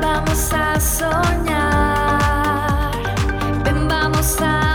Vamos a soñar, ven vamos a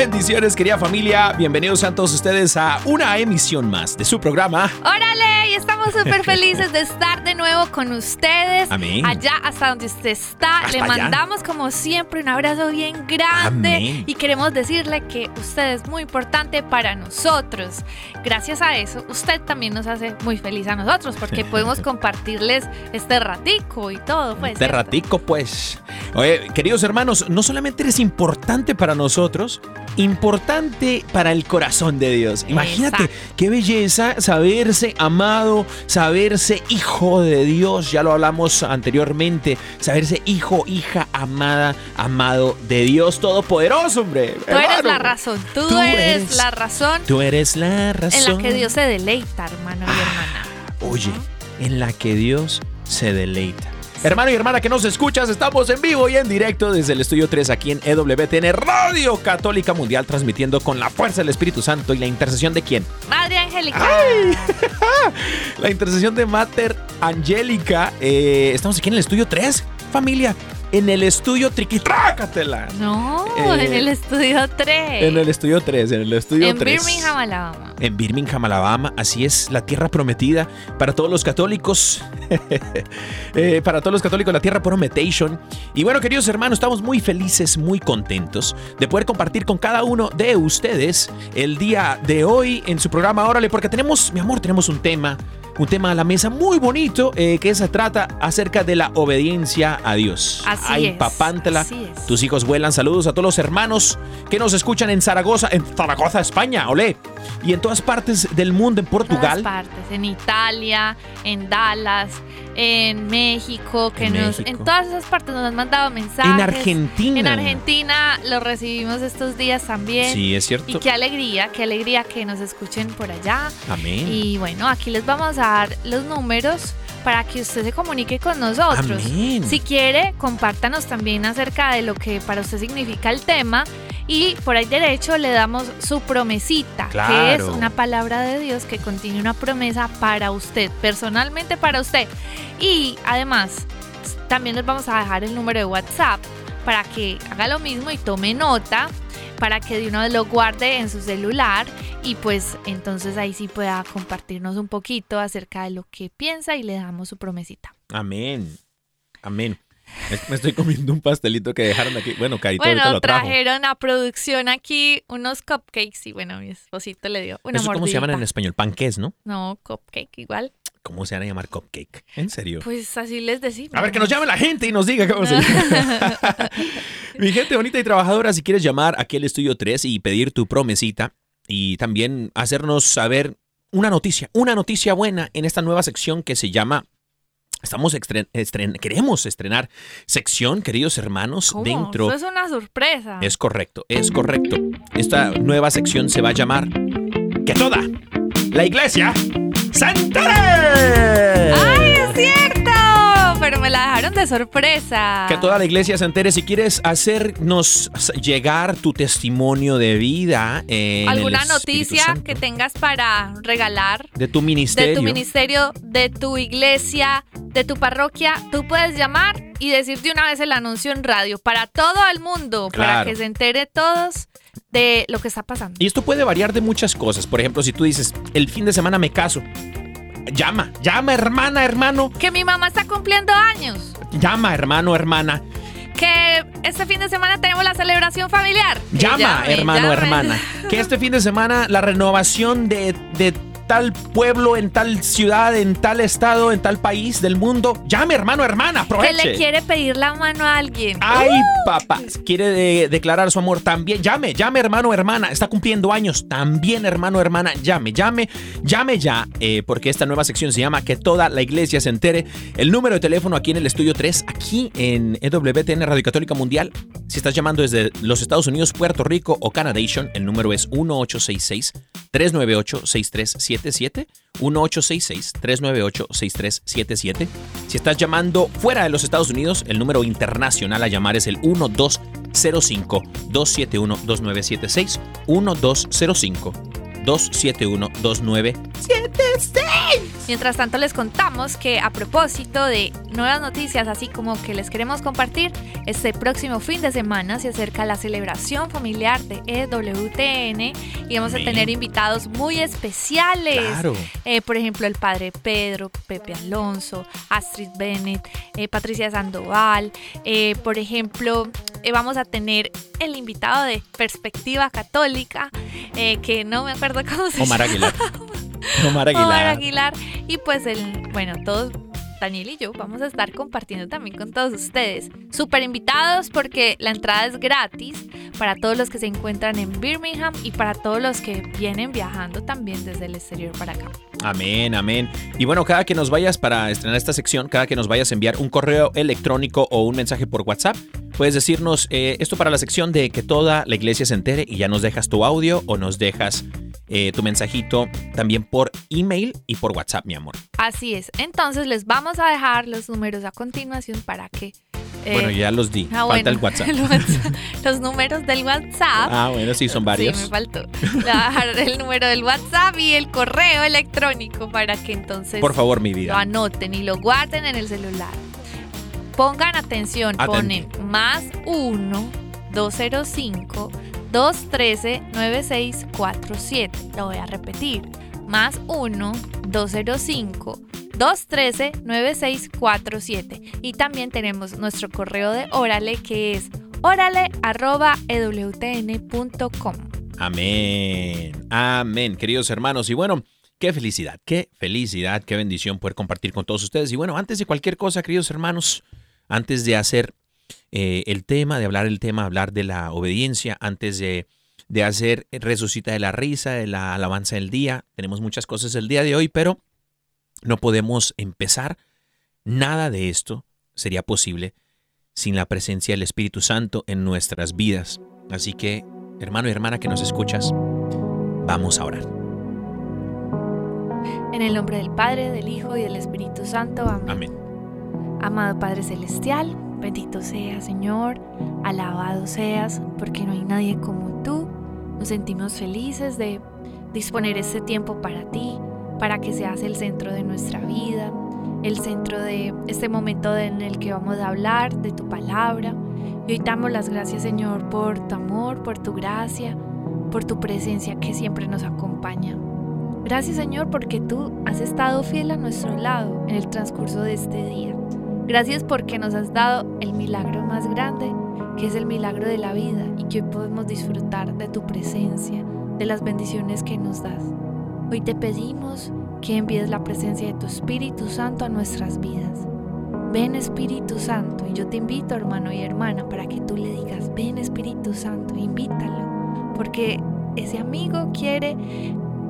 bendiciones querida familia, bienvenidos a todos ustedes a una emisión más de su programa. Órale, y estamos súper felices de estar de nuevo con ustedes. Amén. Allá hasta donde usted está. Hasta Le allá. mandamos como siempre un abrazo bien grande. Amén. Y queremos decirle que usted es muy importante para nosotros. Gracias a eso, usted también nos hace muy feliz a nosotros porque podemos compartirles este ratico y todo. Pues, De ¿cierto? ratico, pues. Oye, queridos hermanos, no solamente eres importante para nosotros, importante para el corazón de Dios. Imagínate Exacto. qué belleza saberse amado, saberse hijo de Dios. Ya lo hablamos anteriormente. Saberse hijo, hija, amada, amado de Dios Todopoderoso, hombre. Tú eres la razón. Tú, Tú eres, eres- la razón Tú eres la en razón. la que Dios se deleita, hermano y hermana. Oye, en la que Dios se deleita. Hermano y hermana que nos escuchas, estamos en vivo y en directo desde el estudio 3 aquí en EWTN Radio Católica Mundial, transmitiendo con la fuerza del Espíritu Santo y la intercesión de quién? Madre Angélica. La intercesión de Mater Angélica. Eh, estamos aquí en el estudio 3, familia. En el estudio Triquitrácatela. No, Eh, en el estudio 3. En el estudio 3, en el estudio En 3. Birmingham, Alabama. En Birmingham, Alabama. Así es, la tierra prometida para todos los católicos. Eh, para todos los católicos, la tierra prometation. Y bueno, queridos hermanos, estamos muy felices, muy contentos de poder compartir con cada uno de ustedes el día de hoy en su programa Órale, porque tenemos, mi amor, tenemos un tema. Un tema a la mesa muy bonito eh, que se trata acerca de la obediencia a Dios. Así Ay, es, papántela. así. Tus hijos vuelan. Saludos a todos los hermanos que nos escuchan en Zaragoza, en Zaragoza, España, olé. Y en todas partes del mundo, en todas Portugal. partes, en Italia, en Dallas, en México, que En nos, México. en todas esas partes nos han mandado mensajes. En Argentina. En Argentina lo recibimos estos días también. Sí, es Y cierto. qué alegría, qué alegría que nos escuchen por allá. Amén. Y bueno, aquí les vamos a dar los números para que usted se comunique con nosotros. Amén. Si quiere, compártanos también acerca de lo que para usted significa el tema. Y por ahí derecho le damos su promesita, que es una palabra de Dios que contiene una promesa para usted, personalmente para usted. Y además, también les vamos a dejar el número de WhatsApp para que haga lo mismo y tome nota, para que de una vez lo guarde en su celular y pues entonces ahí sí pueda compartirnos un poquito acerca de lo que piensa y le damos su promesita. Amén. Amén. Me- estoy comiendo un pastelito que dejaron aquí. Bueno, Carito ahorita Bueno, lo trajo. trajeron a producción aquí unos cupcakes y bueno, mi esposito le dio una ¿Eso cómo se llaman en español? Panqués, ¿no? No, cupcake igual. ¿Cómo se van a llamar cupcake? ¿En serio? Pues así les decimos. A ver, que nos llame la gente y nos diga cómo se llama. Mi gente bonita y trabajadora, si quieres llamar aquí al estudio 3 y pedir tu promesita y también hacernos saber una noticia, una noticia buena en esta nueva sección que se llama Estamos estren- estren- queremos estrenar sección, queridos hermanos, ¿Cómo? dentro. Eso es una sorpresa. Es correcto, es correcto. Esta nueva sección se va a llamar Que toda la iglesia se entere. ¡Ay, es cierto! Pero me la dejaron de sorpresa. Que toda la iglesia se entere. Si quieres hacernos llegar tu testimonio de vida. en ¿Alguna noticia que tengas para regalar De tu de ministerio. tu ministerio, de tu iglesia, de tu parroquia? Tú puedes llamar y decir de una vez el anuncio en radio para todo el mundo, para que se entere todos de lo que está pasando. Y esto puede variar de muchas cosas. Por ejemplo, si tú dices, el fin de semana me caso. Llama, llama hermana, hermano. Que mi mamá está cumpliendo años. Llama hermano, hermana. Que este fin de semana tenemos la celebración familiar. Llama, llame, hermano, llame. hermana. Que este fin de semana la renovación de, de tal pueblo, en tal ciudad, en tal estado, en tal país del mundo. Llame, hermano, hermana. Que Aproveche. le quiere pedir la mano a alguien. Ay, papá, quiere de- declarar su amor también. Llame, llame, hermano, hermana. Está cumpliendo años. También, hermano, hermana. Llame, llame, llame ya. eh, porque esta nueva sección se llama Que toda la iglesia se entere. El número de teléfono aquí en el estudio 3, aquí en EWTN Radio Católica Mundial. Si estás llamando desde los Estados Unidos, Puerto Rico o Canadation, el número es 1866 398 6377 1866 398 6377 Si estás llamando fuera de los Estados Unidos, el número internacional a llamar es el 1205-271-2976. 1205-271-2976. Mientras tanto les contamos que a propósito de nuevas noticias, así como que les queremos compartir, este próximo fin de semana se acerca la celebración familiar de EWTN y vamos Amén. a tener invitados muy especiales. Claro. Eh, por ejemplo, el padre Pedro, Pepe Alonso, Astrid Bennett, eh, Patricia Sandoval. eh, por ejemplo, eh, vamos a tener el invitado de Perspectiva Católica, eh, que no me acuerdo cómo se Omar. Aguilar. Omar Aguilar. Omar Aguilar. Y pues el, bueno, todos, Daniel y yo, vamos a estar compartiendo también con todos ustedes. Súper invitados porque la entrada es gratis para todos los que se encuentran en Birmingham y para todos los que vienen viajando también desde el exterior para acá. Amén, amén. Y bueno, cada que nos vayas para estrenar esta sección, cada que nos vayas a enviar un correo electrónico o un mensaje por WhatsApp, puedes decirnos eh, esto para la sección de que toda la iglesia se entere y ya nos dejas tu audio o nos dejas eh, tu mensajito también por email y por WhatsApp, mi amor. Así es. Entonces les vamos a dejar los números a continuación para que... eh, bueno, ya los di. ah, Falta bueno, el WhatsApp. el WhatsApp, los números del WhatsApp. Ah, bueno, sí, son varios. Sí, me faltó. Le voy a dejar el número del WhatsApp y el correo electrónico para que entonces Por favor, mi lo vida. anoten y lo guarden en el celular. Pongan atención, ponen más 1 205 213 9647. Lo voy a repetir. Más 1 205 213 9647. Y también tenemos nuestro correo de Órale que es órale@ewtn.com. Amén. Amén, queridos hermanos. Y bueno, qué felicidad, qué felicidad, qué bendición poder compartir con todos ustedes. Y bueno, antes de cualquier cosa, queridos hermanos, antes de hacer eh, el tema, de hablar el tema, hablar de la obediencia, antes de, de hacer resucita de la risa, de la alabanza del día, tenemos muchas cosas el día de hoy, pero no podemos empezar. Nada de esto sería posible sin la presencia del Espíritu Santo en nuestras vidas. Así que, hermano y hermana que nos escuchas, vamos a orar. En el nombre del Padre, del Hijo y del Espíritu Santo. Amén. Amén. Amado Padre Celestial, bendito seas, Señor, alabado seas, porque no hay nadie como tú. Nos sentimos felices de disponer este tiempo para ti, para que seas el centro de nuestra vida, el centro de este momento en el que vamos a hablar de tu palabra. Y hoy damos las gracias, Señor, por tu amor, por tu gracia, por tu presencia que siempre nos acompaña. Gracias, Señor, porque tú has estado fiel a nuestro lado en el transcurso de este día. Gracias porque nos has dado el milagro más grande, que es el milagro de la vida, y que hoy podemos disfrutar de tu presencia, de las bendiciones que nos das. Hoy te pedimos que envíes la presencia de tu Espíritu Santo a nuestras vidas. Ven Espíritu Santo, y yo te invito hermano y hermana para que tú le digas, ven Espíritu Santo, invítalo, porque ese amigo quiere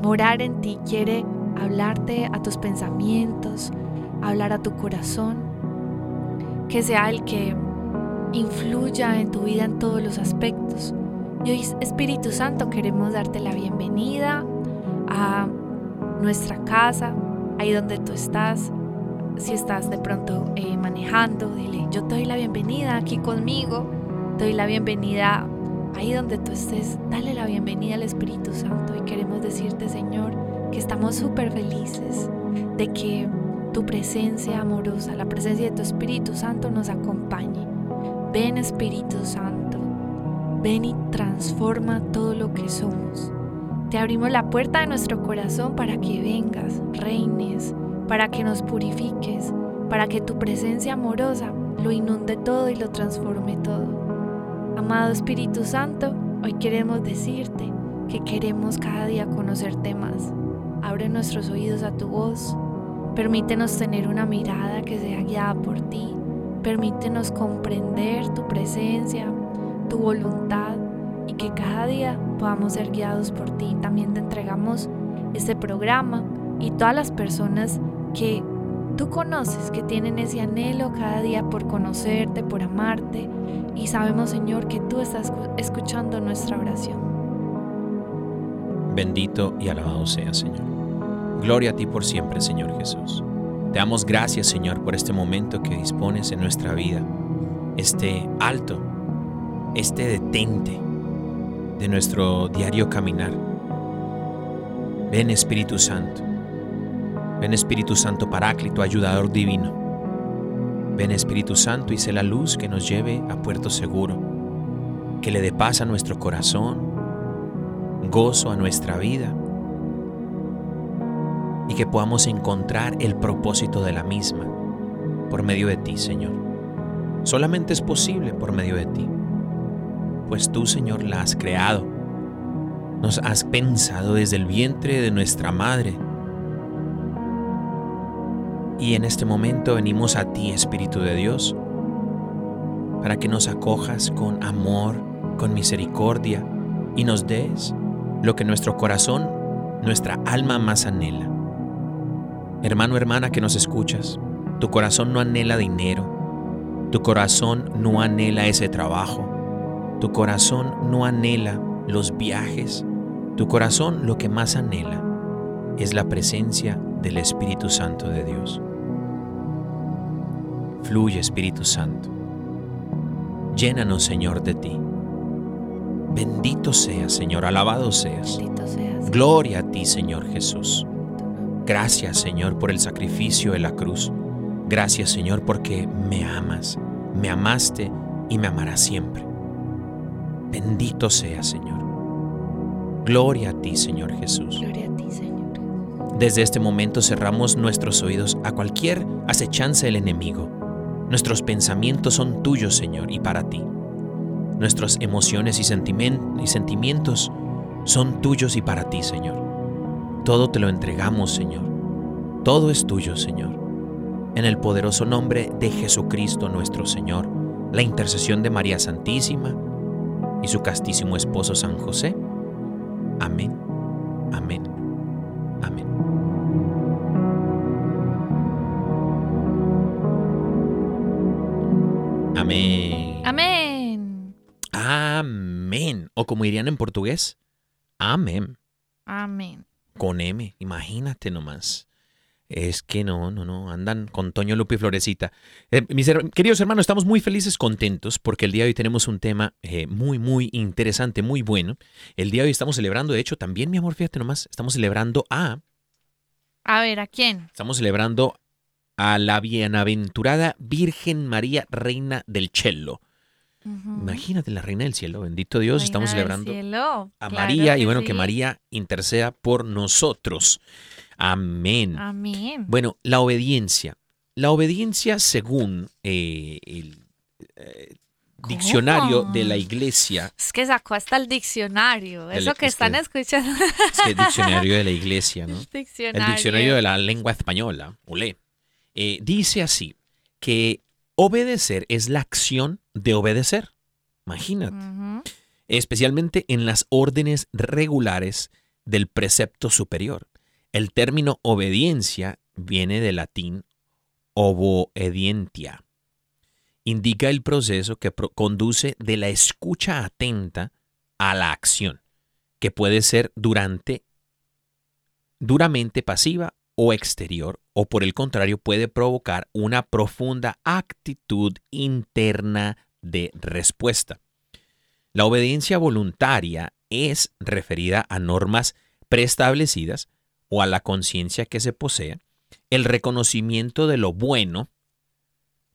morar en ti, quiere hablarte a tus pensamientos, hablar a tu corazón, que sea el que influya en tu vida en todos los aspectos. Y hoy, Espíritu Santo, queremos darte la bienvenida a nuestra casa, ahí donde tú estás. si estás de pronto eh, manejando, dile, yo te doy la bienvenida aquí conmigo, te doy la bienvenida ahí donde tú estés, dale la bienvenida al Espíritu Santo y queremos decirte, Señor, que estamos súper felices de que tu presencia amorosa, la presencia de tu Espíritu Santo nos acompañe. Ven Espíritu Santo, ven y transforma todo lo que somos. Te abrimos la puerta de nuestro corazón para que vengas, reines, para que nos purifiques, para que tu presencia amorosa lo inunde todo y lo transforme todo. Amado Espíritu Santo, hoy queremos decirte que queremos cada día conocerte más. Abre nuestros oídos a tu voz. Permítenos tener una mirada que sea guiada por ti. Permítenos comprender tu presencia, tu voluntad y que cada día podamos ser guiados por ti. También te entregamos este programa y todas las personas que tú conoces, que tienen ese anhelo cada día por conocerte, por amarte. Y sabemos, Señor, que tú estás escuchando nuestra oración. Bendito y alabado sea, Señor. Gloria a ti por siempre, Señor Jesús. Te damos gracias, Señor, por este momento que dispones en nuestra vida, este alto, este detente de nuestro diario caminar. Ven Espíritu Santo, ven Espíritu Santo Paráclito, ayudador divino. Ven Espíritu Santo y sé la luz que nos lleve a puerto seguro, que le dé paz a nuestro corazón, gozo a nuestra vida y que podamos encontrar el propósito de la misma por medio de ti, Señor. Solamente es posible por medio de ti, pues tú, Señor, la has creado. Nos has pensado desde el vientre de nuestra madre. Y en este momento venimos a ti, Espíritu de Dios, para que nos acojas con amor, con misericordia y nos des lo que nuestro corazón, nuestra alma más anhela. Hermano, hermana que nos escuchas, tu corazón no anhela dinero, tu corazón no anhela ese trabajo, tu corazón no anhela los viajes, tu corazón lo que más anhela es la presencia del Espíritu Santo de Dios. Fluye Espíritu Santo. Llénanos, Señor, de ti. Bendito seas, Señor, alabado seas. Bendito seas. Gloria a ti, Señor Jesús. Gracias, Señor, por el sacrificio de la cruz. Gracias, Señor, porque me amas, me amaste y me amarás siempre. Bendito seas, Señor. Gloria a ti, Señor Jesús. Gloria a ti, Señor. Desde este momento cerramos nuestros oídos a cualquier acechanza del enemigo. Nuestros pensamientos son tuyos, Señor, y para ti. Nuestras emociones y sentimientos son tuyos y para ti, Señor. Todo te lo entregamos, Señor. Todo es tuyo, Señor. En el poderoso nombre de Jesucristo nuestro Señor, la intercesión de María Santísima y su castísimo esposo San José. Amén. Amén. Amén. Amén. Amén. Amén. O como dirían en portugués, amén. Amén. Con M, imagínate nomás. Es que no, no, no, andan con Toño Lupe y Florecita. Eh, mis her- queridos hermanos, estamos muy felices, contentos, porque el día de hoy tenemos un tema eh, muy, muy interesante, muy bueno. El día de hoy estamos celebrando, de hecho, también, mi amor, fíjate nomás, estamos celebrando a, A ver, ¿a quién? estamos celebrando a la bienaventurada Virgen María, Reina del Imagínate la Reina del Cielo, bendito Dios, Reina estamos celebrando a Claro María y bueno, que. María interceda por nosotros. Amén. Amén. Bueno, la obediencia. La obediencia según eh, el eh, diccionario de la iglesia, Es que sacó hasta el diccionario. El- Eso que están escuchando. es el diccionario de la iglesia, ¿no? El El diccionario. diccionario de la lengua española, olé, eh, dice así, que obedecer es la acción de obedecer. Imagínate. Especialmente en las órdenes regulares del precepto superior. El término obediencia viene del latín oboedientia. Indica el proceso que conduce de la escucha atenta a la acción, que puede ser durante, duramente pasiva o exterior, o por el contrario puede provocar una profunda actitud interna de respuesta. La obediencia voluntaria es referida a normas preestablecidas o a la conciencia que se posee, el reconocimiento de lo bueno,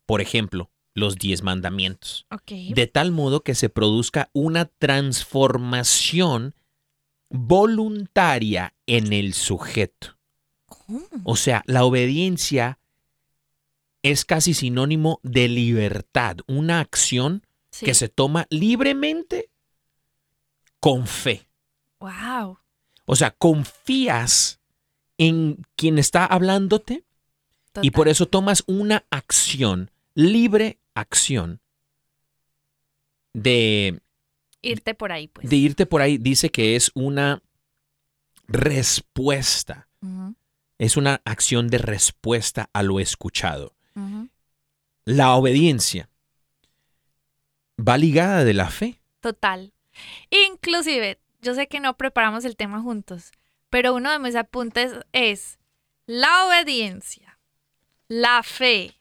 por ejemplo, los diez mandamientos, de tal modo que se produzca una transformación voluntaria en el sujeto. O sea, la obediencia es casi sinónimo de libertad, una acción Sí. que se toma libremente con fe. Wow. O sea, confías en quien está hablándote y por eso tomas una acción, libre acción, de, Irte por ahí, pues. de irte por ahí. Dice que es una respuesta, Ujú, es una acción de respuesta a lo escuchado. La obediencia va ligada de la fe. Total. Inclusive, yo sé que no preparamos el tema juntos, pero uno de mis apuntes es la obediencia, la fe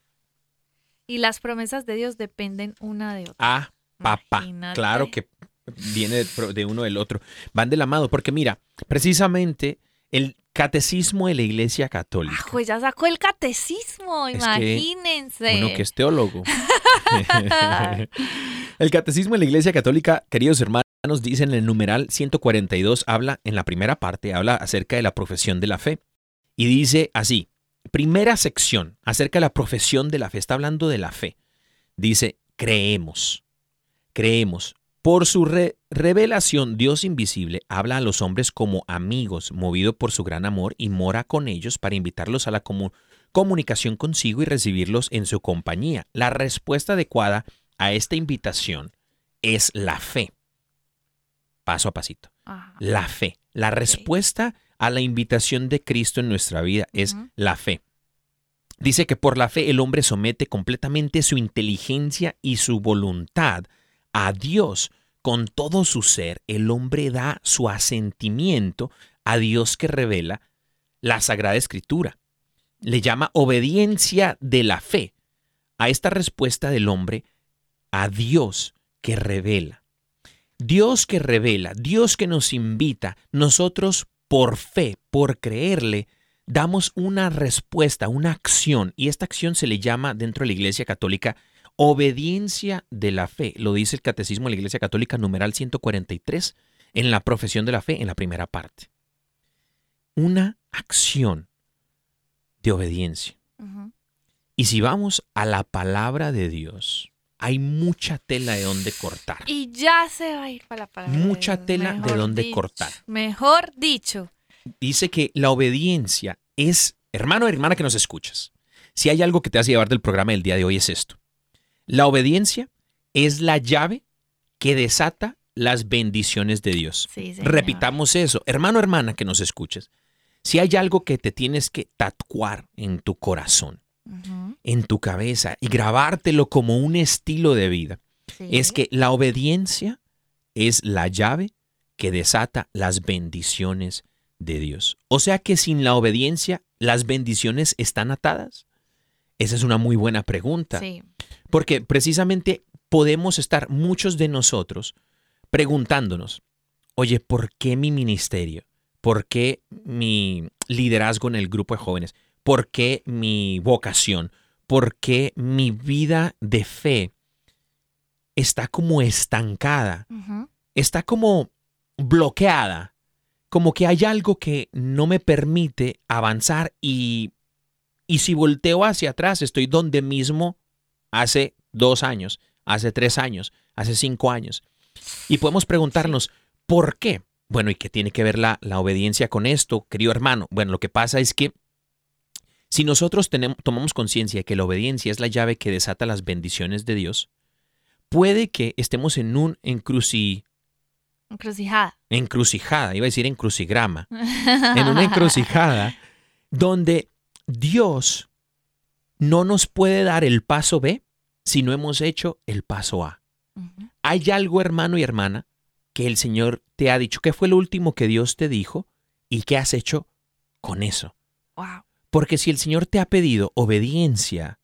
y las promesas de Dios dependen una de otra. Ah, papá. Imagínate. Claro que viene de, de uno del otro. Van de la mano, porque mira, precisamente el catecismo de la Iglesia Católica, Ah, pues ya sacó el catecismo, Es que imagínense. uno que es teólogo. el catecismo de la Iglesia Católica, queridos hermanos, dice en el numeral 142, habla en la primera parte, habla acerca de la profesión de la fe. Y dice así, primera sección acerca de la profesión de la fe, está hablando de la fe. Dice, creemos, creemos. Por su re- revelación, Dios invisible habla a los hombres como amigos, movido por su gran amor, y mora con ellos para invitarlos a la comu- comunicación consigo y recibirlos en su compañía. La respuesta adecuada a esta invitación es la fe. Paso a pasito. Ajá. La fe. La respuesta a la invitación de Cristo en nuestra vida es la fe. Dice que por la fe el hombre somete completamente su inteligencia y su voluntad a Dios. Con todo su ser, el hombre da su asentimiento a Dios que revela la Sagrada Escritura. Le llama obediencia de la fe a esta respuesta del hombre a Dios que revela. Dios que revela, Dios que nos invita, nosotros por fe, por creerle, damos una respuesta, una acción, y esta acción se le llama dentro de la Iglesia Católica obediencia de la fe. Lo dice el Catecismo de la Iglesia Católica, numeral 143, en la profesión de la fe, en la primera parte. Una acción de obediencia. Y si vamos a la palabra de Dios, hay mucha tela de donde cortar. Y ya se va a ir para la palabra. de Mucha tela de mejor dónde dicho, cortar. Mejor dicho. dice que la obediencia es, hermano o hermana que nos escuchas, si hay algo que te hace llevar del programa del día de hoy es esto. La obediencia es la llave que desata las bendiciones de Dios. Sí. Repitamos eso, hermano hermana que nos escuches. Si hay algo que te tienes que tatuar en tu corazón, en tu cabeza y grabártelo como un estilo de vida, sí. es que la obediencia es la llave que desata las bendiciones de Dios. O sea que sin la obediencia, ¿las bendiciones están atadas? Esa es una muy buena pregunta. Sí. Porque precisamente podemos estar muchos de nosotros preguntándonos, oye, ¿por qué mi ministerio? ¿Por qué mi liderazgo en el grupo de jóvenes? ¿Por qué mi vocación? ¿Por qué mi vida de fe está como estancada? Está como bloqueada. Como que hay algo que no me permite avanzar y, y si volteo hacia atrás estoy donde mismo hace dos años, hace tres años, hace cinco años. Y podemos preguntarnos, ¿por qué? Bueno, ¿y qué tiene que ver la, la obediencia con esto, querido hermano? Bueno, lo que pasa es que si nosotros tenemos, tomamos conciencia de que la obediencia es la llave que desata las bendiciones de Dios, puede que estemos en un encruci, Encrucijada. encrucijada, iba a decir encrucigrama, en una encrucijada donde Dios no nos puede dar el paso B si no hemos hecho el paso A. ¿Hay algo, hermano y hermana, que el Señor te ha dicho? ¿Qué fue lo último que Dios te dijo? ¿Y qué has hecho con eso? Wow. Porque si el Señor te ha pedido obediencia,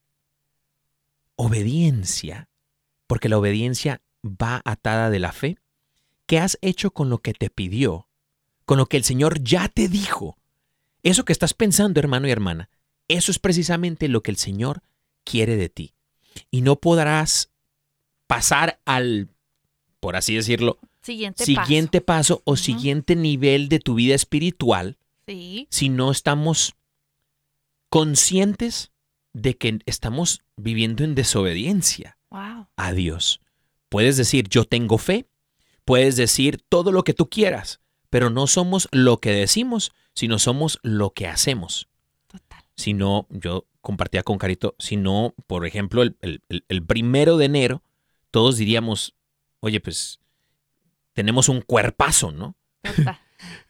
obediencia, porque la obediencia va atada de la fe, ¿qué has hecho con lo que te pidió? Con lo que el Señor ya te dijo. Eso que estás pensando, hermano y hermana, eso es precisamente lo que el Señor quiere de ti. Y no podrás pasar al, por así decirlo, Siguiente, siguiente paso, o siguiente nivel de tu vida espiritual. Sí. si no estamos conscientes de que estamos viviendo en desobediencia Wow. a Dios. Puedes decir, yo tengo fe, puedes decir todo lo que tú quieras, pero no somos lo que decimos, sino somos lo que hacemos. Total. Si no, yo compartía con Carito, si no, por ejemplo, el, el- el- primero de enero, todos diríamos, oye, pues tenemos un cuerpazo, ¿no?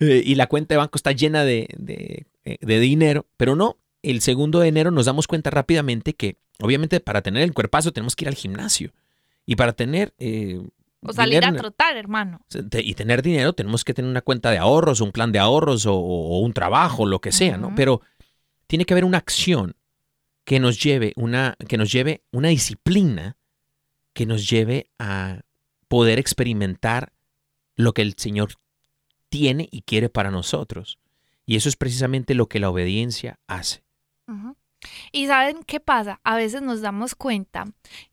Eh, y la cuenta de banco está llena de, de, eh, de dinero, pero no, el segundo de enero nos damos cuenta rápidamente que obviamente para tener el cuerpazo tenemos que ir al gimnasio y para tener... eh, O salir a trotar, hermano. y tener dinero tenemos que tener una cuenta de ahorros, un plan de ahorros o, o un trabajo, lo que sea, ¿no? Pero tiene que haber una acción que nos lleve una, que nos lleve una disciplina que nos lleve a poder experimentar lo que el Señor tiene y quiere para nosotros. Y eso es precisamente lo que la obediencia hace. Y saben qué pasa? A veces nos damos cuenta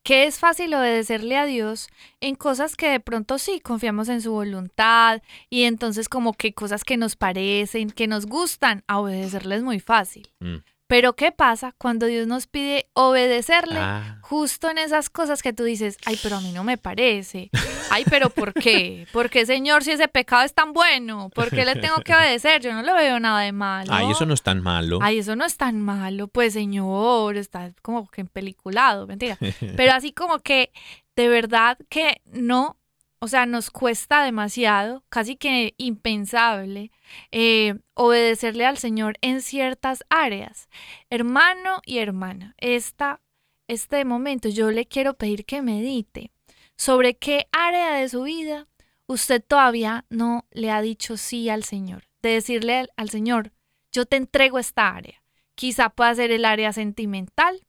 que es fácil obedecerle a Dios en cosas que de pronto sí confiamos en su voluntad y entonces como que cosas que nos parecen, que nos gustan, a obedecerle es muy fácil. Mm. Pero ¿qué pasa cuando Dios nos pide obedecerle Ah, justo en esas cosas que tú dices, ay, pero a mí no me parece. Ay, pero ¿por qué? ¿Por qué, Señor, si ese pecado es tan bueno? ¿Por qué le tengo que obedecer? Yo no le veo nada de malo. ay, eso no es tan malo. Ay, eso no es tan malo, pues señor, está como que en peliculado, mentira. Pero así como que de verdad que no, o sea, nos cuesta demasiado, casi que impensable, eh, obedecerle al Señor en ciertas áreas. Hermano y hermana, esta, este momento yo le quiero pedir que medite sobre qué área de su vida usted todavía no le ha dicho sí al Señor. De decirle al, al Señor, yo te entrego esta área. Quizá pueda ser el área sentimental,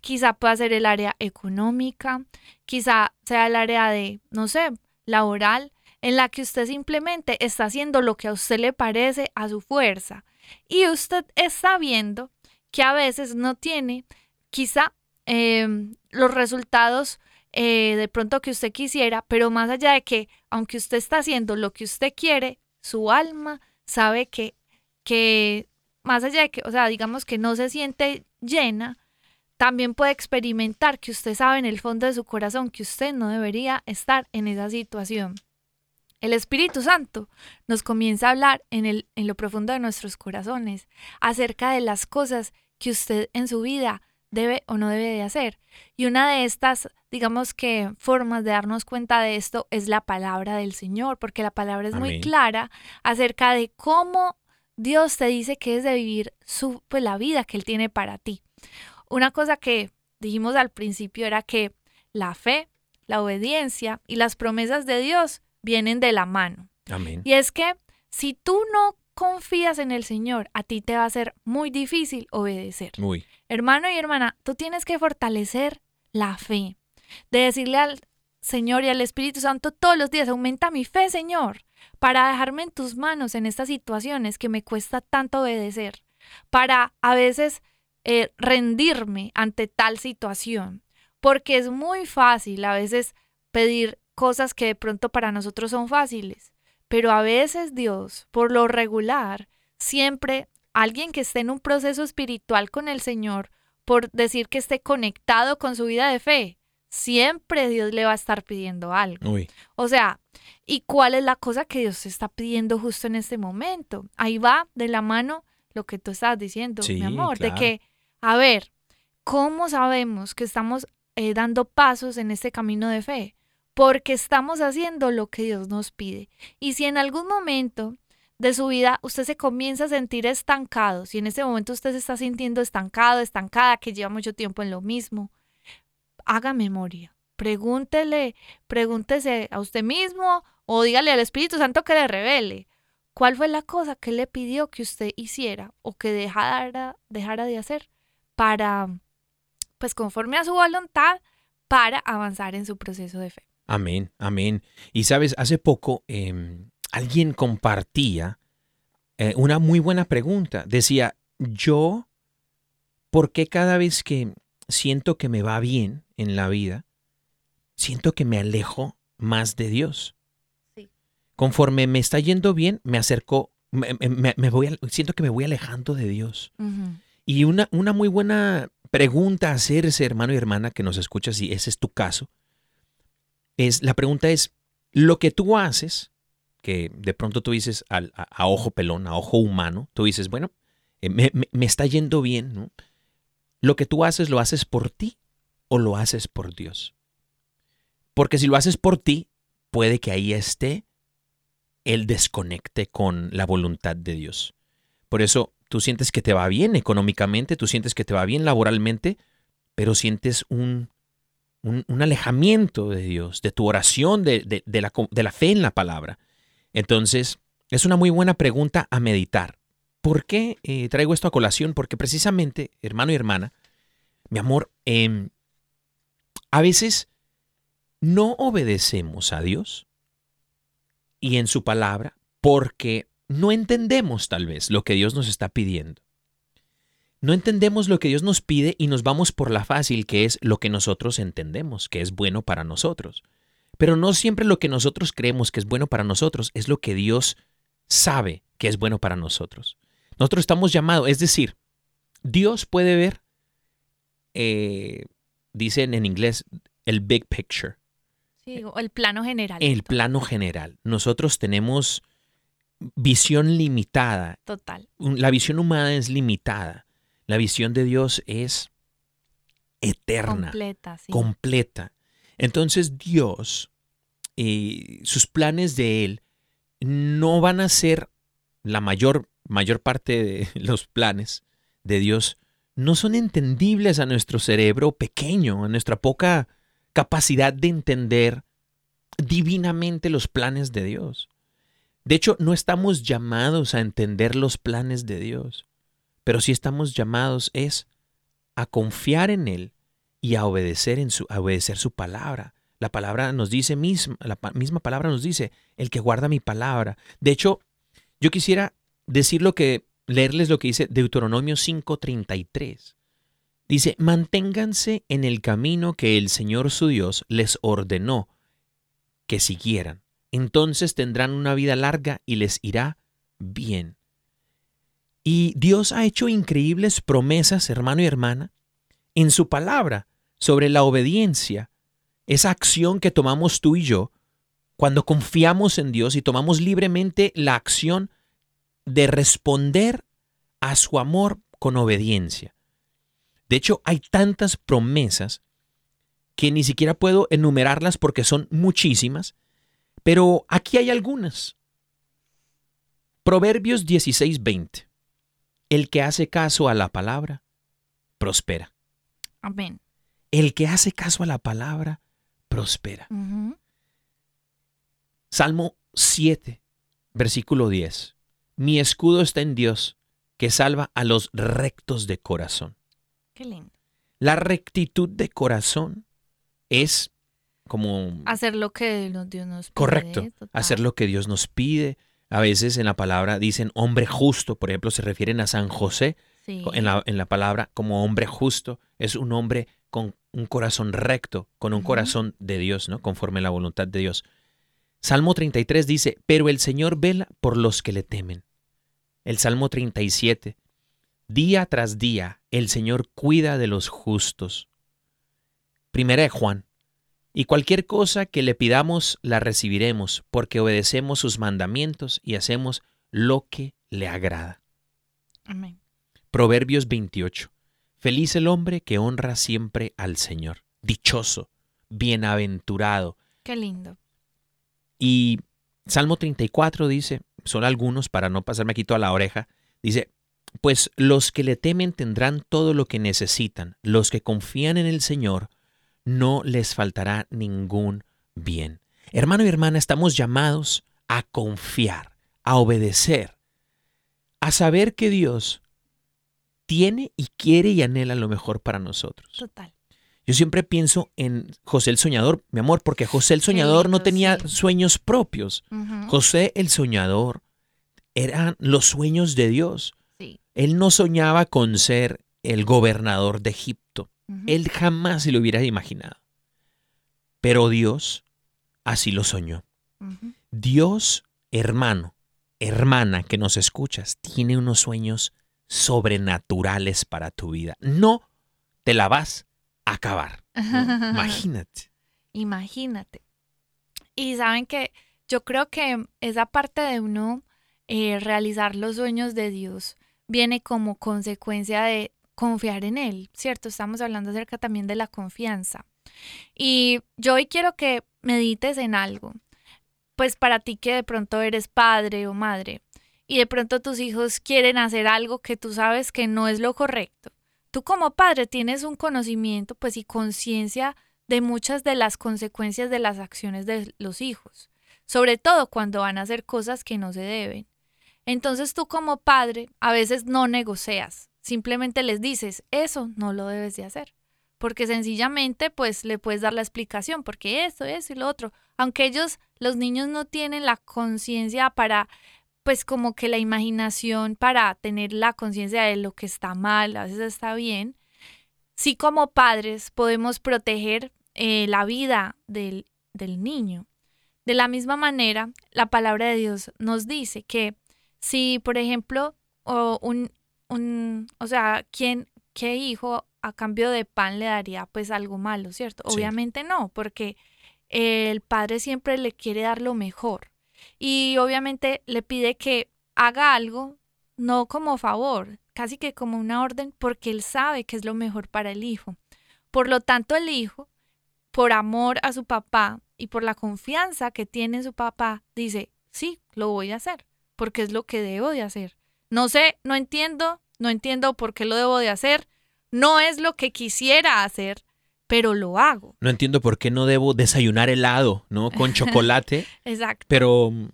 quizá pueda ser el área económica, quizá sea el área de, no sé, laboral, en la que usted simplemente está haciendo lo que a usted le parece a su fuerza. Y usted está viendo que a veces no tiene quizá eh, los resultados eh, de pronto que usted quisiera, pero más allá de que, aunque usted está haciendo lo que usted quiere, su alma sabe que, que más allá de que, o sea, digamos que no se siente llena, también puede experimentar que usted sabe en el fondo de su corazón que usted no debería estar en esa situación. El Espíritu Santo nos comienza a hablar en, el, en lo profundo de nuestros corazones acerca de las cosas que usted en su vida debe o no debe de hacer. Y una de estas, digamos que formas de darnos cuenta de esto es la palabra del Señor, porque la palabra es muy clara acerca de cómo Dios te dice que es de vivir su, pues, la vida que Él tiene para ti. Una cosa que dijimos al principio era que la fe, la obediencia y las promesas de Dios vienen de la mano. Amén. Y es que si tú no confías en el Señor, a ti te va a ser muy difícil obedecer. Uy, Hermano y hermana, tú tienes que fortalecer la fe, de decirle al Señor y al Espíritu Santo todos los días, aumenta mi fe, Señor, para dejarme en tus manos en estas situaciones que me cuesta tanto obedecer, para a veces eh, rendirme ante tal situación, porque es muy fácil a veces pedir cosas que de pronto para nosotros son fáciles, pero a veces Dios, por lo regular, siempre alguien que esté en un proceso espiritual con el Señor, por decir que esté conectado con su vida de fe, siempre Dios le va a estar pidiendo algo. uy. O sea, ¿y cuál es la cosa que Dios está pidiendo justo en este momento? Ahí va de la mano lo que tú estabas diciendo, Sí, mi amor, claro. de que, a ver, ¿cómo sabemos que estamos eh, dando pasos en este camino de fe? Porque estamos haciendo lo que Dios nos pide. Y si en algún momento de su vida usted se comienza a sentir estancado, si en este momento usted se está sintiendo estancado, estancada, que lleva mucho tiempo en lo mismo, haga memoria. Pregúntele, pregúntese a usted mismo o dígale al Espíritu Santo que le revele. ¿Cuál fue la cosa que le pidió que usted hiciera o que dejara de hacer para, pues conforme a su voluntad, para avanzar en su proceso de fe? Amén, amén. Y sabes, hace poco em, alguien compartía eh, una muy buena pregunta. Decía, yo, ¿por qué cada vez que siento que me va bien en la vida, siento que me alejo más de Dios? Sí. Conforme me está yendo bien, me acerco, me, me- me voy, siento que me voy alejando de Dios. Y una, una muy buena pregunta a hacerse, hermano y hermana, que nos escuchas, si ese es tu caso, es, la pregunta es, lo que tú haces, que de pronto tú dices a ojo pelón, a ojo humano, tú dices, bueno, eh, me, me- me está yendo bien, ¿no? Lo que tú haces, ¿lo haces por ti o lo haces por Dios? Porque si lo haces por ti, puede que ahí esté el desconecte con la voluntad de Dios. Por eso tú sientes que te va bien económicamente, tú sientes que te va bien laboralmente, pero sientes un, un, alejamiento de Dios, de tu oración, de, de- la, de la fe en la palabra. Entonces, es una muy buena pregunta a meditar. ¿Por qué eh, traigo esto a colación? Porque precisamente, hermano y hermana, mi amor, em, a veces no obedecemos a Dios y en su palabra porque no entendemos tal vez lo que Dios nos está pidiendo. No entendemos lo que Dios nos pide y nos vamos por la fácil, que es lo que nosotros entendemos, que es bueno para nosotros. Pero no siempre lo que nosotros creemos que es bueno para nosotros es lo que Dios sabe que es bueno para nosotros. Nosotros estamos llamados, es decir, Dios puede ver, eh, dicen en inglés, el big picture Sí, o el plano general. el plano general. Nosotros tenemos visión limitada. Total. La visión humana es limitada. La visión de Dios es eterna, Completa, sí. completa. Entonces Dios, eh, sus planes de Él no van a ser la mayor, mayor parte de los planes de Dios, no son entendibles a nuestro cerebro pequeño, a nuestra poca capacidad de entender divinamente los planes de Dios. De hecho, no estamos llamados a entender los planes de Dios, pero sí estamos llamados es a confiar en Él y a obedecer, en su, obedecer su palabra. La palabra nos dice misma, la misma palabra nos dice, el que guarda mi palabra. De hecho, yo quisiera decir lo que, leerles lo que dice Deuteronomio 5:33. Dice, manténganse en el camino que el Señor su Dios les ordenó que siguieran. Entonces tendrán una vida larga y les irá bien. Y Dios ha hecho increíbles promesas, hermano y hermana, en su palabra sobre la obediencia, esa acción que tomamos tú y yo cuando confiamos en Dios y tomamos libremente la acción de responder a su amor con obediencia. De hecho, hay tantas promesas que ni siquiera puedo enumerarlas porque son muchísimas, pero aquí hay algunas. Proverbios 16:20. El que hace caso a la palabra, prospera. Amén. El que hace caso a la palabra, prospera. Salmo 7, versículo 10. Mi escudo está en Dios, que salva a los rectos de corazón. Qué lindo. La rectitud de corazón es como Hacer lo que Dios nos pide. correcto, total. hacer lo que Dios nos pide. A veces en la palabra dicen hombre justo, por ejemplo, se refieren a San José Sí. en la, en la palabra como hombre justo. Es un hombre con un corazón recto, con un corazón de Dios, ¿no? Conforme a la voluntad de Dios. Salmo 33 dice, pero el Señor vela por los que le temen. El Salmo 37, día tras día el Señor cuida de los justos. Primera de Juan, y cualquier cosa que le pidamos la recibiremos, porque obedecemos sus mandamientos y hacemos lo que le agrada. Amén. Proverbios 28. Feliz el hombre que honra siempre al Señor. Dichoso, bienaventurado. Qué lindo. Y Salmo 34 dice, son algunos para no pasarme aquí toda la oreja, dice, pues los que le temen tendrán todo lo que necesitan, los que confían en el Señor, no les faltará ningún bien. Hermano y hermana, estamos llamados a confiar, a obedecer, a saber que Dios tiene y quiere y anhela lo mejor para nosotros. Total. Yo siempre pienso en José el Soñador, mi amor, porque José el Soñador no tenía sí. sueños propios. José el Soñador eran los sueños de Dios. Sí. Él no soñaba con ser el gobernador de Egipto. Él jamás se lo hubiera imaginado. Pero Dios así lo soñó. Dios, hermano, hermana que nos escuchas, tiene unos sueños sobrenaturales para tu vida. No te la vas a acabar. ¿no? Imagínate. Imagínate. Y saben que yo creo que esa parte de uno eh, realizar los sueños de Dios viene como consecuencia de confiar en Él, ¿cierto? Estamos hablando acerca también de la confianza. Y yo hoy quiero que medites en algo, pues para ti que de pronto eres padre o madre y de pronto tus hijos quieren hacer algo que tú sabes que no es lo correcto. Tú como padre tienes un conocimiento pues y conciencia de muchas de las consecuencias de las acciones de los hijos, sobre todo cuando van a hacer cosas que no se deben. Entonces tú como padre a veces no negocias, simplemente les dices, eso no lo debes de hacer, porque sencillamente pues le puedes dar la explicación, porque esto, eso y lo otro, aunque ellos, los niños no tienen la conciencia para, pues como que la imaginación para tener la conciencia de lo que está mal, a veces está bien, sí como padres podemos proteger eh, la vida del, del niño. De la misma manera, la palabra de Dios nos dice que si, por ejemplo, o un, un, o sea, ¿quién, qué hijo a cambio de pan le daría pues algo malo, ¿cierto? Sí. Obviamente no, porque el padre siempre le quiere dar lo mejor y obviamente le pide que haga algo, no como favor, casi que como una orden, porque él sabe que es lo mejor para el hijo. Por lo tanto, el hijo, por amor a su papá y por la confianza que tiene en su papá, dice, sí, lo voy a hacer, porque es lo que debo de hacer. No sé, no entiendo, no entiendo por qué lo debo de hacer, no es lo que quisiera hacer, pero lo hago. No entiendo por qué no debo desayunar helado, ¿no? Con chocolate, Exacto. pero mm,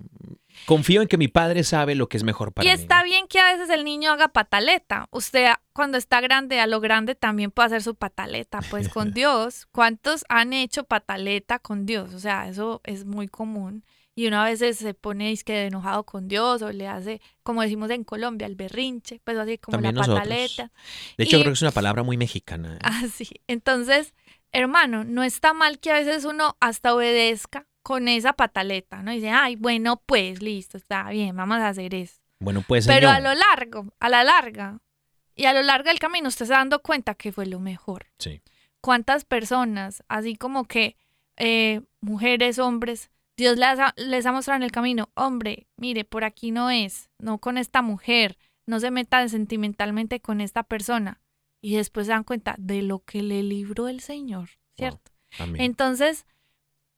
confío en que mi padre sabe lo que es mejor para Y mí. está bien que a veces el niño haga pataleta. Usted cuando está grande, a lo grande también puede hacer su pataleta, pues con Dios. ¿Cuántos han hecho pataleta con Dios? O sea, eso es muy común. Y uno a veces se pone que enojado con Dios o le hace, como decimos en Colombia, el berrinche, pues así como También la nosotros. pataleta. De hecho, y- creo que es una palabra muy mexicana. ¿eh? Así. Entonces, hermano, no está mal que a veces uno hasta obedezca con esa pataleta, ¿no? Dice, ay, bueno, pues listo, está bien, vamos a hacer eso. Bueno, pues Pero a lo largo, a la larga, y a lo largo del camino usted se dando cuenta que fue lo mejor. Sí. ¿Cuántas personas, así como que eh, mujeres, hombres, Dios les ha, les ha mostrado en el camino, hombre, mire, por aquí no es, no con esta mujer, no se meta sentimentalmente con esta persona. Y después se dan cuenta de lo que le libró el Señor, ¿cierto? Entonces,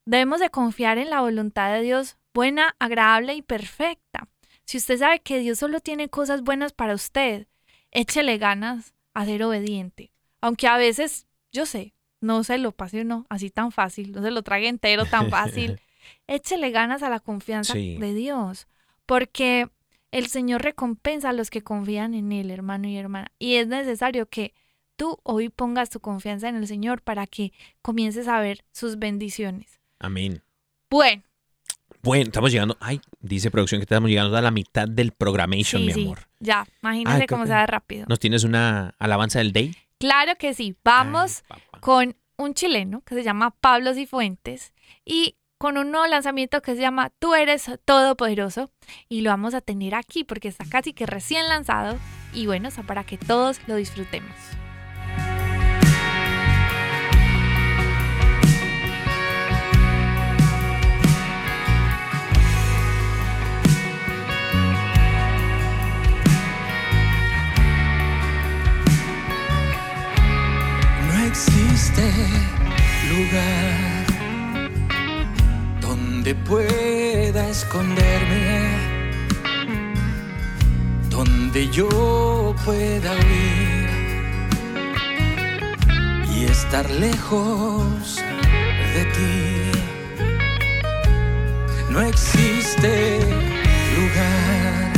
debemos de confiar en la voluntad de Dios, buena, agradable y perfecta. Si usted sabe que Dios solo tiene cosas buenas para usted, échele ganas a ser obediente. Aunque a veces, yo sé, no se lo pase uno así tan fácil, no se lo trague entero tan fácil. Échele ganas a la confianza Sí. de Dios, porque el Señor recompensa a los que confían en Él, hermano y hermana. Y es necesario que tú hoy pongas tu confianza en el Señor para que comiences a ver sus bendiciones. Amén. Bueno, Bueno, estamos llegando. Ay, dice producción que estamos llegando a la mitad del programation, sí, mi sí, amor. ya, imagínese Ay, cómo se va rápido. ¿Nos tienes una alabanza del day? Claro que sí, vamos Ay, con un chileno que se llama Pablo Cifuentes y con un nuevo lanzamiento que se llama Tú eres todopoderoso y lo vamos a tener aquí porque está casi que recién lanzado y bueno, está para que todos lo disfrutemos. No existe lugar donde pueda esconderme, donde yo pueda huir y estar lejos de ti. No existe lugar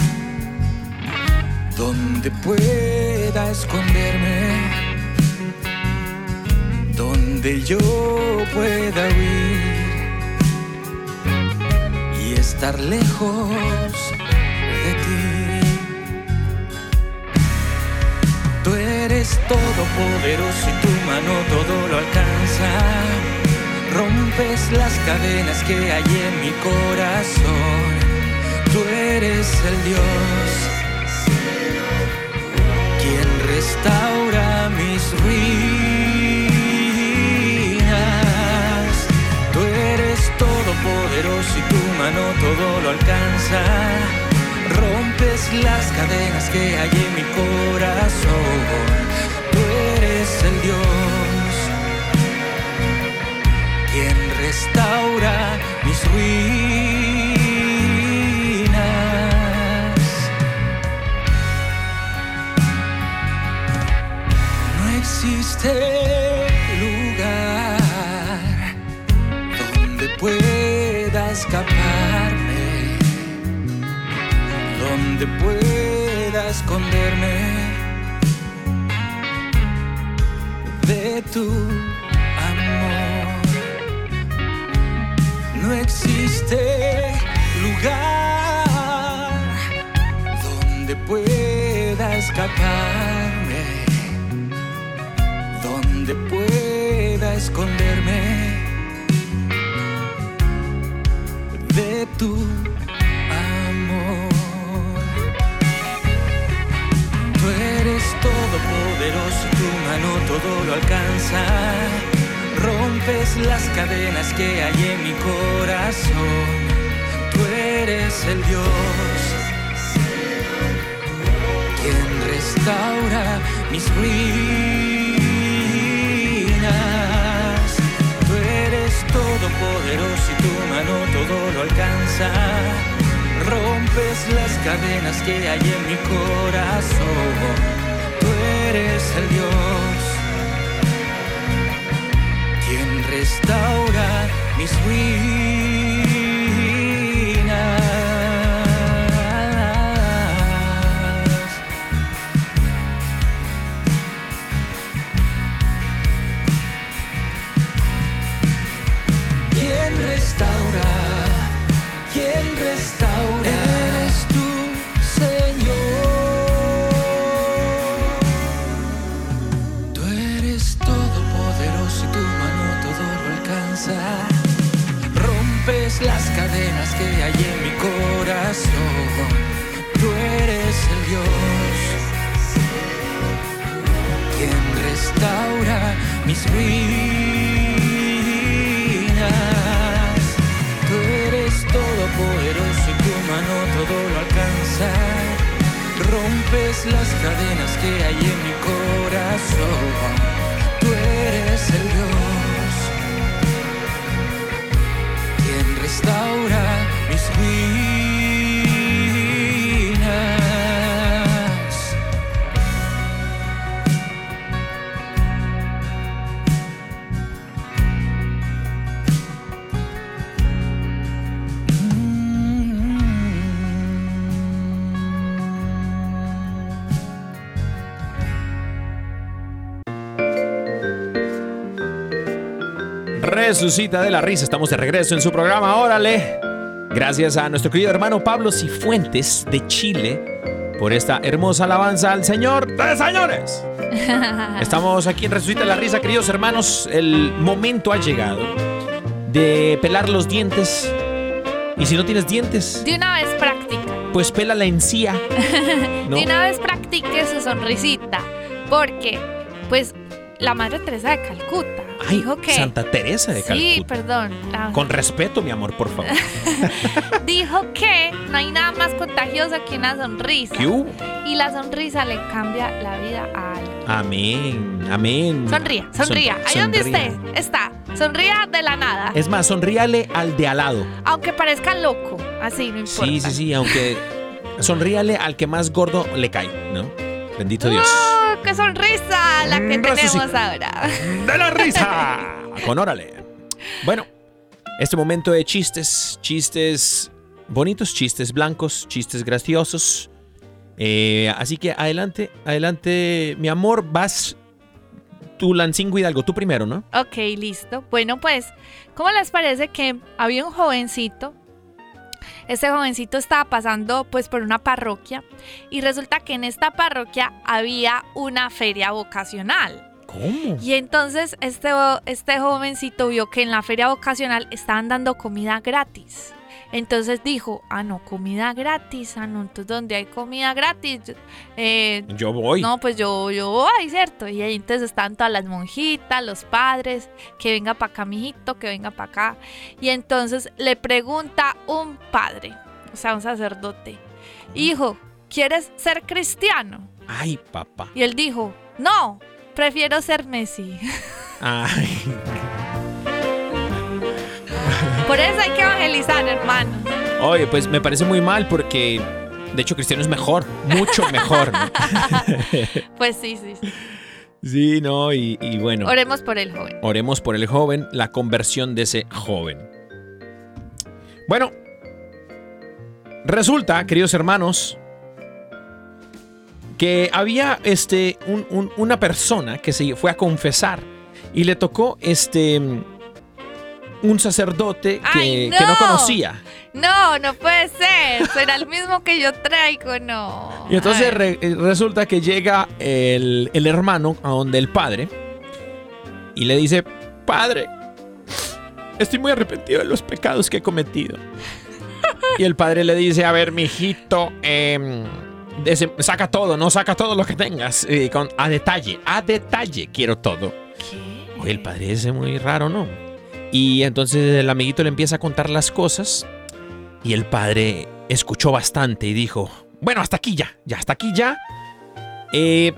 donde pueda esconderme, donde yo pueda huir estar lejos de ti. Tú eres todopoderoso y tu mano todo lo alcanza. Rompes las cadenas que hay en mi corazón. Tú eres el Dios quien restaura mis ruinas. Tú eres todopoderoso y tu mano todo lo alcanza. Rompes las cadenas que hay en mi corazón. Tú eres el Dios quien restaura mis ruinas. No existe escaparme, donde pueda esconderme de tu amor. No existe lugar donde pueda escaparme, donde pueda esconderme tu amor. Tú eres todopoderoso, tu mano todo lo alcanza. Rompes las cadenas que hay en mi corazón. Tú eres el Dios quien restaura mis ruinas. Todopoderoso y tu mano todo lo alcanza. Rompes las cadenas que hay en mi corazón. Tú eres el Dios quien restaura mis ruinas. Mis ruinas. Tú eres todopoderoso y tu mano todo lo alcanza. Rompes las cadenas que hay en mi corazón. Tú eres el Dios Resucita de la risa, estamos de regreso en su programa, órale. Gracias a nuestro querido hermano Pablo Cifuentes de Chile por esta hermosa alabanza al Señor de señores. Estamos aquí en Resucita de la risa, queridos hermanos. El momento ha llegado de pelar los dientes. Y si no tienes dientes, De una vez practica. pues pela la encía. ¿no? De una vez practique su sonrisita. Porque, pues, la Madre Teresa de Calcuta Ay, dijo que. Santa Teresa de Sí, Calcuta. perdón. la- Con respeto, mi amor, por favor. dijo que no hay nada más contagioso que una sonrisa. ¿Qué hubo? Y la sonrisa le cambia la vida a alguien. Amén, amén. Sonría, sonría. Son- Ahí donde esté, está. Sonría de la nada. Es más, sonríale al de al lado. Aunque parezca loco. Así, no importa. Sí, sí, sí, aunque sonríale al que más gordo le cae, ¿no? Bendito Dios. ¡Oh, qué sonrisa la que Mm, tenemos ahora! ¡De la risa! Con órale. Bueno, este momento de chistes, chistes bonitos, chistes blancos, chistes graciosos. Eh, así que adelante, adelante, mi amor, vas tú, Lancingo Hidalgo, tú primero, ¿no? Ok, listo. Bueno, pues, ¿cómo les parece que había un jovencito? Este jovencito estaba pasando pues por una parroquia y resulta que en esta parroquia había una feria vocacional. ¿Cómo? Y entonces este, este jovencito vio que en la feria vocacional estaban dando comida gratis. Entonces dijo, ah, no, comida gratis, ah, no, entonces donde hay comida gratis, eh, Yo voy. no, pues yo, yo voy, ¿cierto? Y ahí entonces están todas las monjitas, los padres, que venga para acá, mijito, que venga para acá. Y entonces le pregunta un padre, o sea, un sacerdote, hijo, ¿quieres ser cristiano? Ay, papá. Y él dijo, no, prefiero ser Messi. Ay. Por eso hay que evangelizar, hermano. Oye, pues me parece muy mal porque, de hecho, Cristiano es mejor, mucho mejor. ¿no? Pues sí, sí, sí. sí, no, y, y bueno. Oremos por el joven. Oremos por el joven, la conversión de ese joven. Bueno, resulta, queridos hermanos, que había este, un- un- una persona que se fue a confesar y le tocó este, un sacerdote que, ¡Ay, que no no! conocía. No, no puede ser. Será el mismo que yo traigo, no. Y entonces re- eh, resulta que llega el, el hermano a donde el padre y le dice, padre, estoy muy arrepentido de los pecados que he cometido. y el padre le dice, a ver, mijito, dese- saca todo, no saca todo lo que tengas, eh, con, a detalle, a detalle quiero todo. ¿Qué? Oye, el padre es muy raro, ¿no? Y entonces el amiguito le empieza a contar las cosas y el padre escuchó bastante y dijo, bueno, hasta aquí ya, ya, hasta aquí ya. Eh,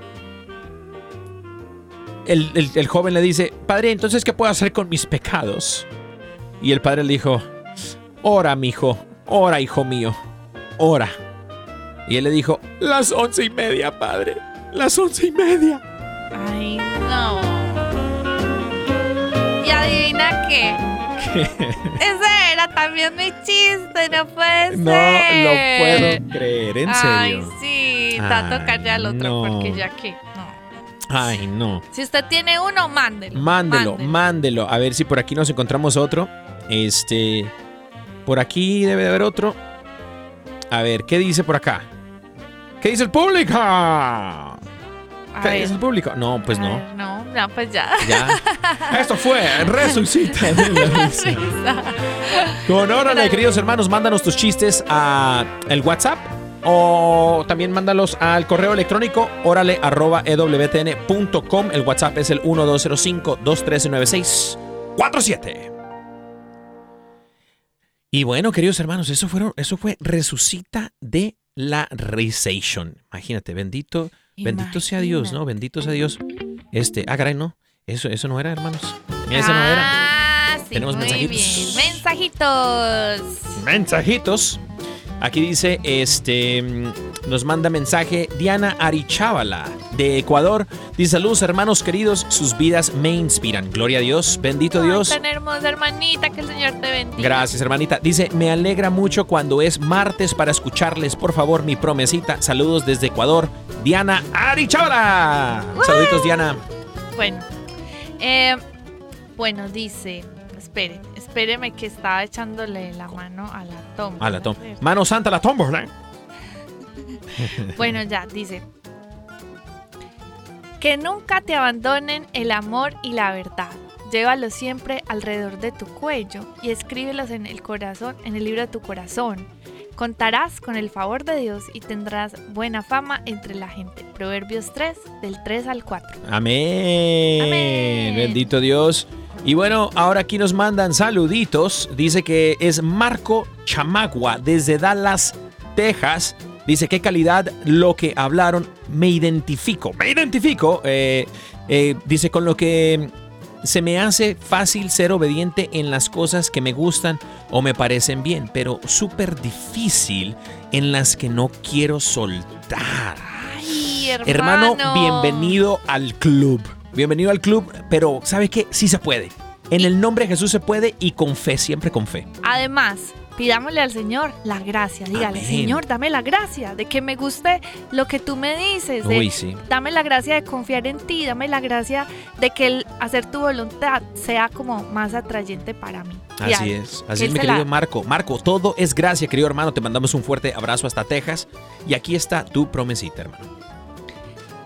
el, el- joven le dice, padre, entonces, ¿qué puedo hacer con mis pecados? Y el padre le dijo, ora, mijo, ora, hijo mío, ora. Y él le dijo, las once y media, padre, las once y media. Ay, no. Y adivina qué. Ese era también mi chiste, no puede No ser. lo puedo creer, en Ay, serio. sí, te va a tocar ya el otro no. porque ya que. No. Ay, no. Si usted tiene uno, mándelo. Mándelo, mándelo. A ver si por aquí nos encontramos otro. Este. Por aquí debe de haber otro. A ver, ¿qué dice por acá? ¿Qué dice el público? A ¿Qué ver. público? No, pues no. no, no, pues ya. Ya. Esto fue Resucita de la risa. Risa. Con órale, queridos hermanos, mándanos tus chistes a el WhatsApp o también mándalos al correo electrónico órale arroba ewtn.com. El WhatsApp es el 1205-213-9647. Y bueno, queridos hermanos, eso, fueron, eso fue Resucita de la Risation. Imagínate, bendito, bendito sea Dios, ¿no? Bendito sea Dios. Este, ah, caray, no. Eso, eso no era, hermanos. Mira, eso no era. Ah, sí, Tenemos muy mensajitos. bien. Mensajitos. mensajitos. Aquí dice, este, nos manda mensaje Diana Arichábala de Ecuador. Dice, saludos hermanos queridos, sus vidas me inspiran. Gloria a Dios, bendito Dios. Ay, tan hermosa hermanita, que el Señor te bendiga. Gracias hermanita. Dice, me alegra mucho cuando es martes para escucharles. Por favor, mi promesita. Saludos desde Ecuador. Diana Arichábala. Saluditos Diana. Bueno, eh, bueno, dice, espere, espéreme que estaba echándole la mano a la toma. A la tom. Mano santa la tómbola. Bueno, ya, dice. Que nunca te abandonen el amor y la verdad. Llévalos siempre alrededor de tu cuello y escríbelos en el corazón, en el libro de tu corazón. Contarás con el favor de Dios y tendrás buena fama entre la gente. Proverbios 3, del 3 al 4. Amén. Amén. Bendito Dios. Y bueno, ahora aquí nos mandan saluditos. Dice que es Marco Chamagua desde Dallas, Texas. Dice qué calidad lo que hablaron. Me identifico. Me identifico. Eh, eh, dice con lo que se me hace fácil ser obediente en las cosas que me gustan o me parecen bien, pero súper difícil en las que no quiero soltar. Ay, Hermano, hermano. bienvenido al club. Bienvenido al club, pero ¿sabe qué? Sí se puede. En el nombre de Jesús se puede y con fe, siempre con fe. Además, pidámosle al Señor la gracia. Dígale, Amén. Señor, dame la gracia de que me guste lo que tú me dices. de- Uy, sí. Dame la gracia de confiar en ti, dame la gracia de que el hacer tu voluntad sea como más atrayente para mí. Así es, así es mi la- querido Marco. Marco, todo es gracia, querido hermano. Te mandamos un fuerte abrazo hasta Texas. Y aquí está tu promesita, hermano.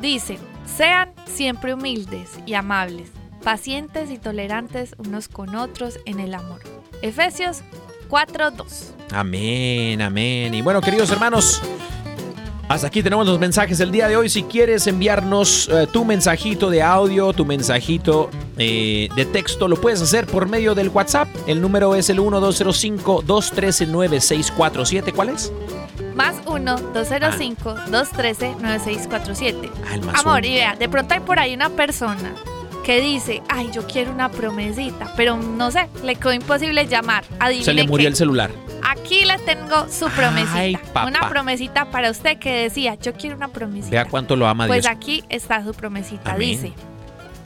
Dice, sean siempre humildes y amables, pacientes y tolerantes unos con otros en el amor. Efesios 4:2. Amén, amén. Y bueno, queridos hermanos, hasta aquí tenemos los mensajes del día de hoy. Si quieres enviarnos eh, tu mensajito de audio, tu mensajito eh, de texto, lo puedes hacer por medio del WhatsApp. El número es el 1205-213-9647. ¿Cuál es? Más 1-205-213-9647. Ah, Amor, uno. y vea, de pronto hay por ahí una persona que dice, ay, yo quiero una promesita, pero no sé, le quedó imposible llamar. Adivine Se le murió qué. el celular. Aquí le tengo su promesita. Ay. Una promesita para usted que decía, yo quiero una promesita. Vea cuánto lo ama Pues Dios. aquí está su promesita. Amén. Dice,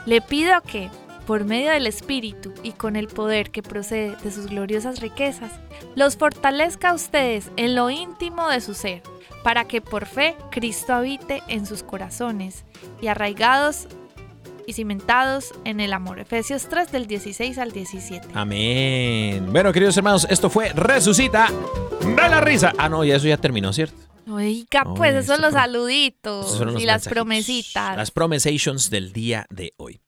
le pido que, por medio del Espíritu y con el poder que procede de sus gloriosas riquezas, los fortalezca a ustedes en lo íntimo de su ser, para que por fe Cristo habite en sus corazones y arraigados y cimentados en el amor. Efesios 3 del 16 al 17. Amén. Bueno, queridos hermanos, esto fue Resucita de la risa. Ah, no, ya eso ya terminó, ¿cierto? Oiga, pues esos son los pro- saluditos los y las promesitas. Las promesations del día de hoy.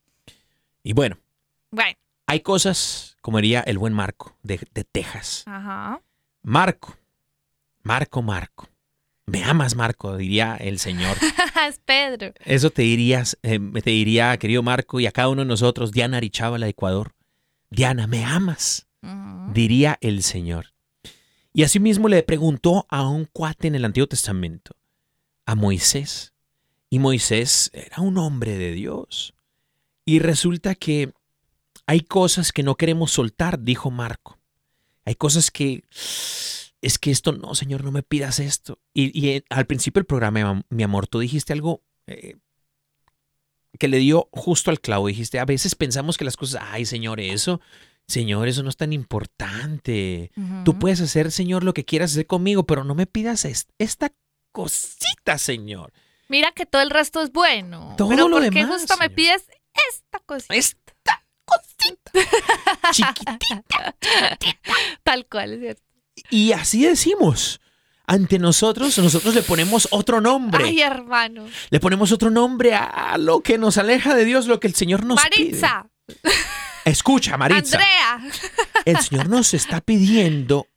Y bueno, Bueno, hay cosas, como diría el buen Marco de, de Texas. ajá. Marco, Marco, Marco. Me amas, Marco, diría el Señor. es Pedro. Eso te dirías, eh, te diría, querido Marco, y a cada uno de nosotros, Diana Arichávila, Ecuador. Diana, ¿me amas? Diría el Señor. Y asimismo le preguntó a un cuate en el Antiguo Testamento, a Moisés. Y Moisés era un hombre de Dios. Y resulta que hay cosas que no queremos soltar, dijo Marco. Hay cosas que es que esto no, Señor, no me pidas esto. Y, y, eh, al principio del programa, mi amor, tú dijiste algo eh, que le dio justo al clavo. Dijiste, a veces pensamos que las cosas, ay, Señor, eso, Señor, eso no es tan importante. Tú puedes hacer, Señor, lo que quieras hacer conmigo, pero no me pidas es- esta cosita, Señor. Mira que todo el resto es bueno. Todo pero lo ¿por qué demás, justo me pides esta cosita? Esta cosita. Chiquitita. Tal cual, es cierto. Y así decimos. Ante nosotros, nosotros le ponemos otro nombre. Ay, hermano. Le ponemos otro nombre a lo que nos aleja de Dios, lo que el Señor nos Maritza, pide. Escucha, Maritza. Andrea. El Señor nos está pidiendo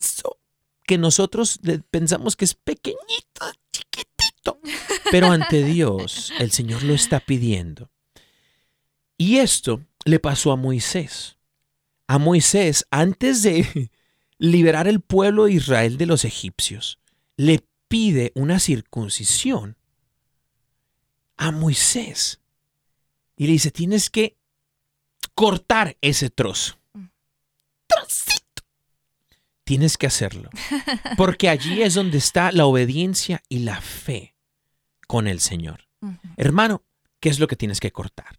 eso que nosotros pensamos que es pequeñito, chiquitito. Pero ante Dios, el Señor lo está pidiendo. Y esto le pasó a Moisés. A Moisés, antes de liberar el pueblo de Israel de los egipcios, le pide una circuncisión a Moisés. Y le dice, tienes que cortar ese trozo. Trocito. Tienes que hacerlo. Porque allí es donde está la obediencia y la fe con el Señor. Hermano, ¿qué es lo que tienes que cortar?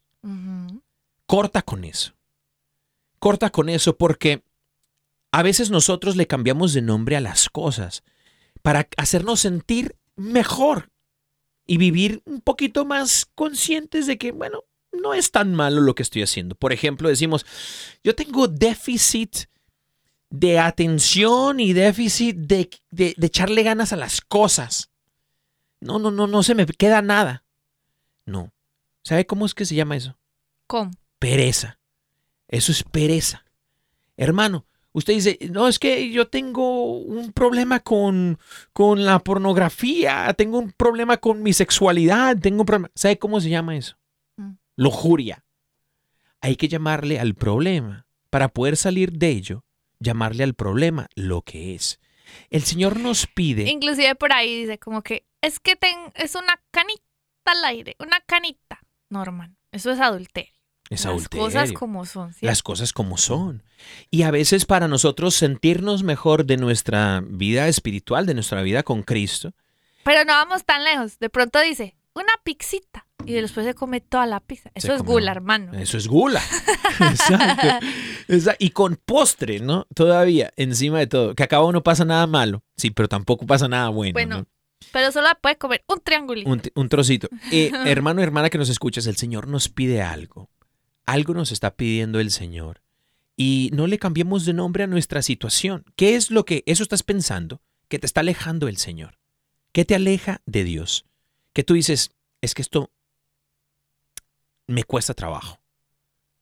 Corta con eso. Corta con eso porque a veces nosotros le cambiamos de nombre a las cosas para hacernos sentir mejor y vivir un poquito más conscientes de que, bueno, no es tan malo lo que estoy haciendo. Por ejemplo, decimos, yo tengo déficit de atención y déficit de, de- de echarle ganas a las cosas. No, no, no, no se me queda nada. No. ¿Sabe cómo es que se llama eso? ¿Cómo? pereza. Eso es pereza. Hermano, usted dice, no, es que yo tengo un problema con, con la pornografía, tengo un problema con mi sexualidad, tengo un problema. ¿Sabe cómo se llama eso? Mm. Lujuria. Hay que llamarle al problema. Para poder salir de ello, llamarle al problema lo que es. El Señor nos pide... Inclusive por ahí dice como que es que ten, es una canita al aire, una canita. No, hermano, eso es adulterio. Es Las adulterio. cosas como son. ¿cierto? las cosas como son. Y a veces para nosotros sentirnos mejor de nuestra vida espiritual, de nuestra vida con Cristo, Pero no vamos tan lejos. De pronto dice, una pixita. y después se come toda la pizza. Eso Se es come- gula, hermano. Eso es gula. Exacto. Y con postre, ¿no? Todavía, encima de todo. Que acá no pasa nada malo. Sí, pero tampoco pasa nada bueno. Bueno, ¿no? Pero solo puede comer un triangulito. un, un trocito. Eh, hermano, hermana que nos escuchas, el Señor nos pide algo. Algo nos está pidiendo el Señor. Y no le cambiemos de nombre a nuestra situación. ¿Qué es lo que eso estás pensando? Que te está alejando el Señor. ¿Qué te aleja de Dios? Que tú dices, es que esto me cuesta trabajo.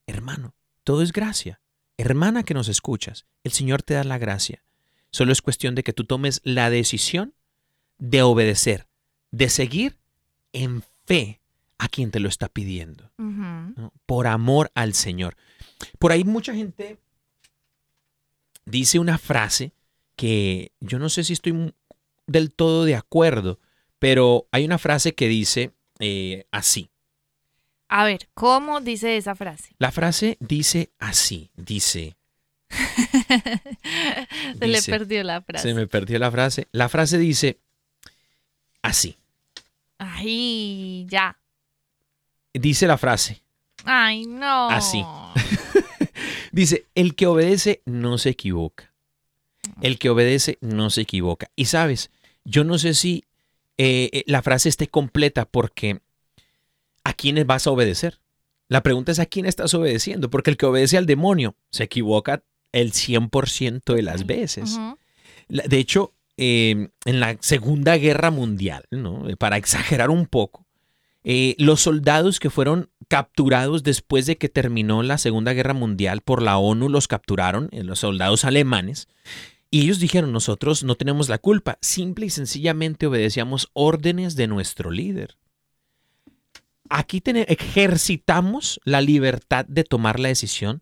Hermano, todo es gracia. Hermana que nos escuchas, el Señor te da la gracia. Solo es cuestión de que tú tomes la decisión de obedecer, de seguir en fe a quien te lo está pidiendo, por amor al Señor. Por ahí mucha gente dice una frase que yo no sé si estoy del todo de acuerdo, pero hay una frase que dice eh, así. A ver, ¿cómo dice esa frase? La frase dice así, dice, Se le perdió la frase. se me perdió la frase, la frase dice así, Ay, ya. Dice la frase, Ay, no. Así. Dice, el que obedece no se equivoca. El que obedece no se equivoca. Y sabes, yo no sé si eh, eh, la frase esté completa porque ¿a quiénes vas a obedecer? La pregunta es a quién estás obedeciendo, porque el que obedece al demonio se equivoca el 100% de las veces. De hecho, eh, en la Segunda Guerra Mundial, ¿no? Para exagerar un poco, eh, los soldados que fueron capturados después de que terminó la Segunda Guerra Mundial por la ONU los capturaron, eh, los soldados alemanes, y ellos dijeron, nosotros no tenemos la culpa, simple y sencillamente obedecíamos órdenes de nuestro líder. Aquí ejercitamos la libertad de tomar la decisión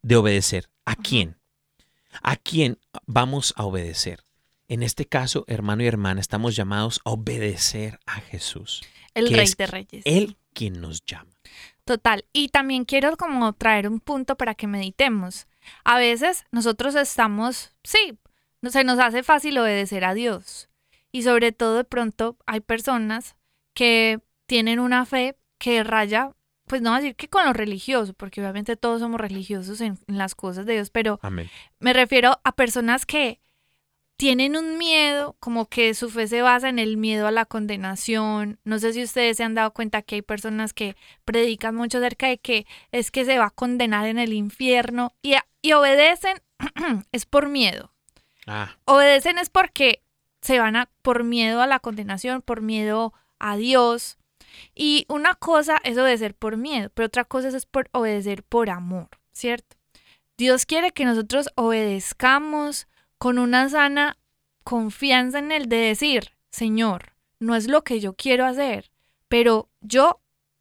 de obedecer. ¿A quién? ¿A quién vamos a obedecer? En este caso, hermano y hermana, estamos llamados a obedecer a Jesús. El que rey es de reyes. Él quien nos llama. Total. Y también quiero como traer un punto para que meditemos. A veces nosotros estamos, sí, se nos hace fácil obedecer a Dios. Y sobre todo de pronto hay personas que tienen una fe que raya, pues no voy a decir que con lo religioso, porque obviamente todos somos religiosos en, en las cosas de Dios, pero Amén. me refiero a personas que tienen un miedo, como que su fe se basa en el miedo a la condenación. No sé si ustedes se han dado cuenta que hay personas que predican mucho acerca de que es que se va a condenar en el infierno y, y obedecen es por miedo. Ah, Obedecen es porque se van a por miedo a la condenación, por miedo a Dios. Y una cosa es obedecer por miedo, pero otra cosa es por obedecer por amor, ¿cierto? Dios quiere que nosotros obedezcamos con una sana confianza en Él de decir, Señor, no es lo que yo quiero hacer, pero yo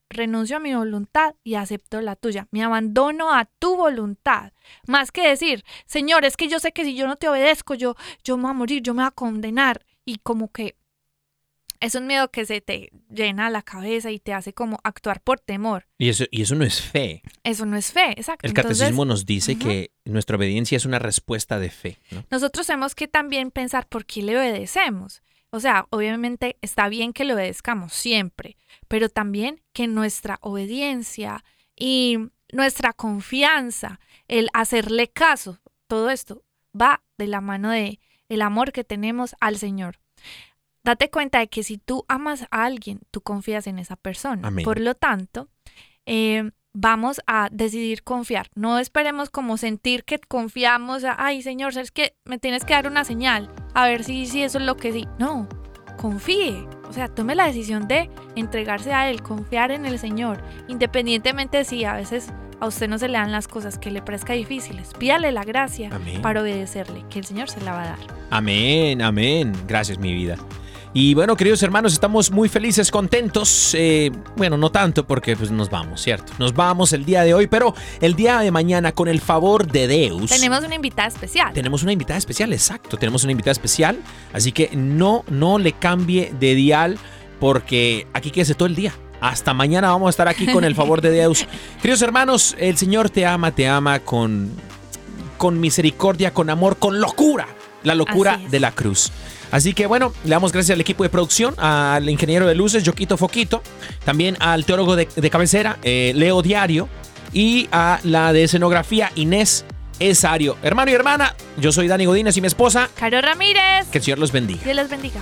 renuncio a mi voluntad y acepto la tuya. Me abandono a tu voluntad. Más que decir, Señor, es que yo sé que si yo no te obedezco, yo, yo me voy a morir, yo me voy a condenar. Y como que es un miedo que se te llena la cabeza y te hace como actuar por temor. y eso, y eso no es fe. Eso no es fe, exacto. El Entonces, catecismo nos dice que nuestra obediencia es una respuesta de fe. ¿no? nosotros tenemos que también pensar por qué le obedecemos. O sea, obviamente está bien que le obedezcamos siempre, pero también que nuestra obediencia y nuestra confianza, el hacerle caso, todo esto va de la mano de el amor que tenemos al Señor. Date cuenta de que si tú amas a alguien, tú confías en esa persona. Amén. Por lo tanto, eh, vamos a decidir confiar. No esperemos como sentir que confiamos, a, ay Señor, es que me tienes que dar una señal, a ver si, si eso es lo que sí. No, confíe. O sea, tome la decisión de entregarse a Él, confiar en el Señor, independientemente de si a veces a usted no se le dan las cosas que le parezca difíciles. Pídale la gracia Amén. para obedecerle, que el Señor se la va a dar. Amén, amén. Gracias, mi vida. Y bueno, queridos hermanos, estamos muy felices, contentos. eh, bueno, no tanto porque pues nos vamos, ¿cierto? Nos vamos el día de hoy, pero el día de mañana, con el favor de Deus. Tenemos una invitada especial. Tenemos una invitada especial, exacto. Tenemos una invitada especial. Así que no, no le cambie de dial porque aquí quédese todo el día. Hasta mañana vamos a estar aquí con el favor de Deus. Queridos hermanos, el Señor te ama, te ama con, con misericordia, con amor, con locura. La locura de la cruz. Así que bueno, le damos gracias al equipo de producción, al ingeniero de luces, Yoquito Foquito, también al teólogo de, de cabecera, eh, Leo Diario, y a la de escenografía, Inés Esario. Hermano y hermana, yo soy Dani Godínez y mi esposa. Caro Ramírez. Que el Señor los bendiga. Dios los bendiga.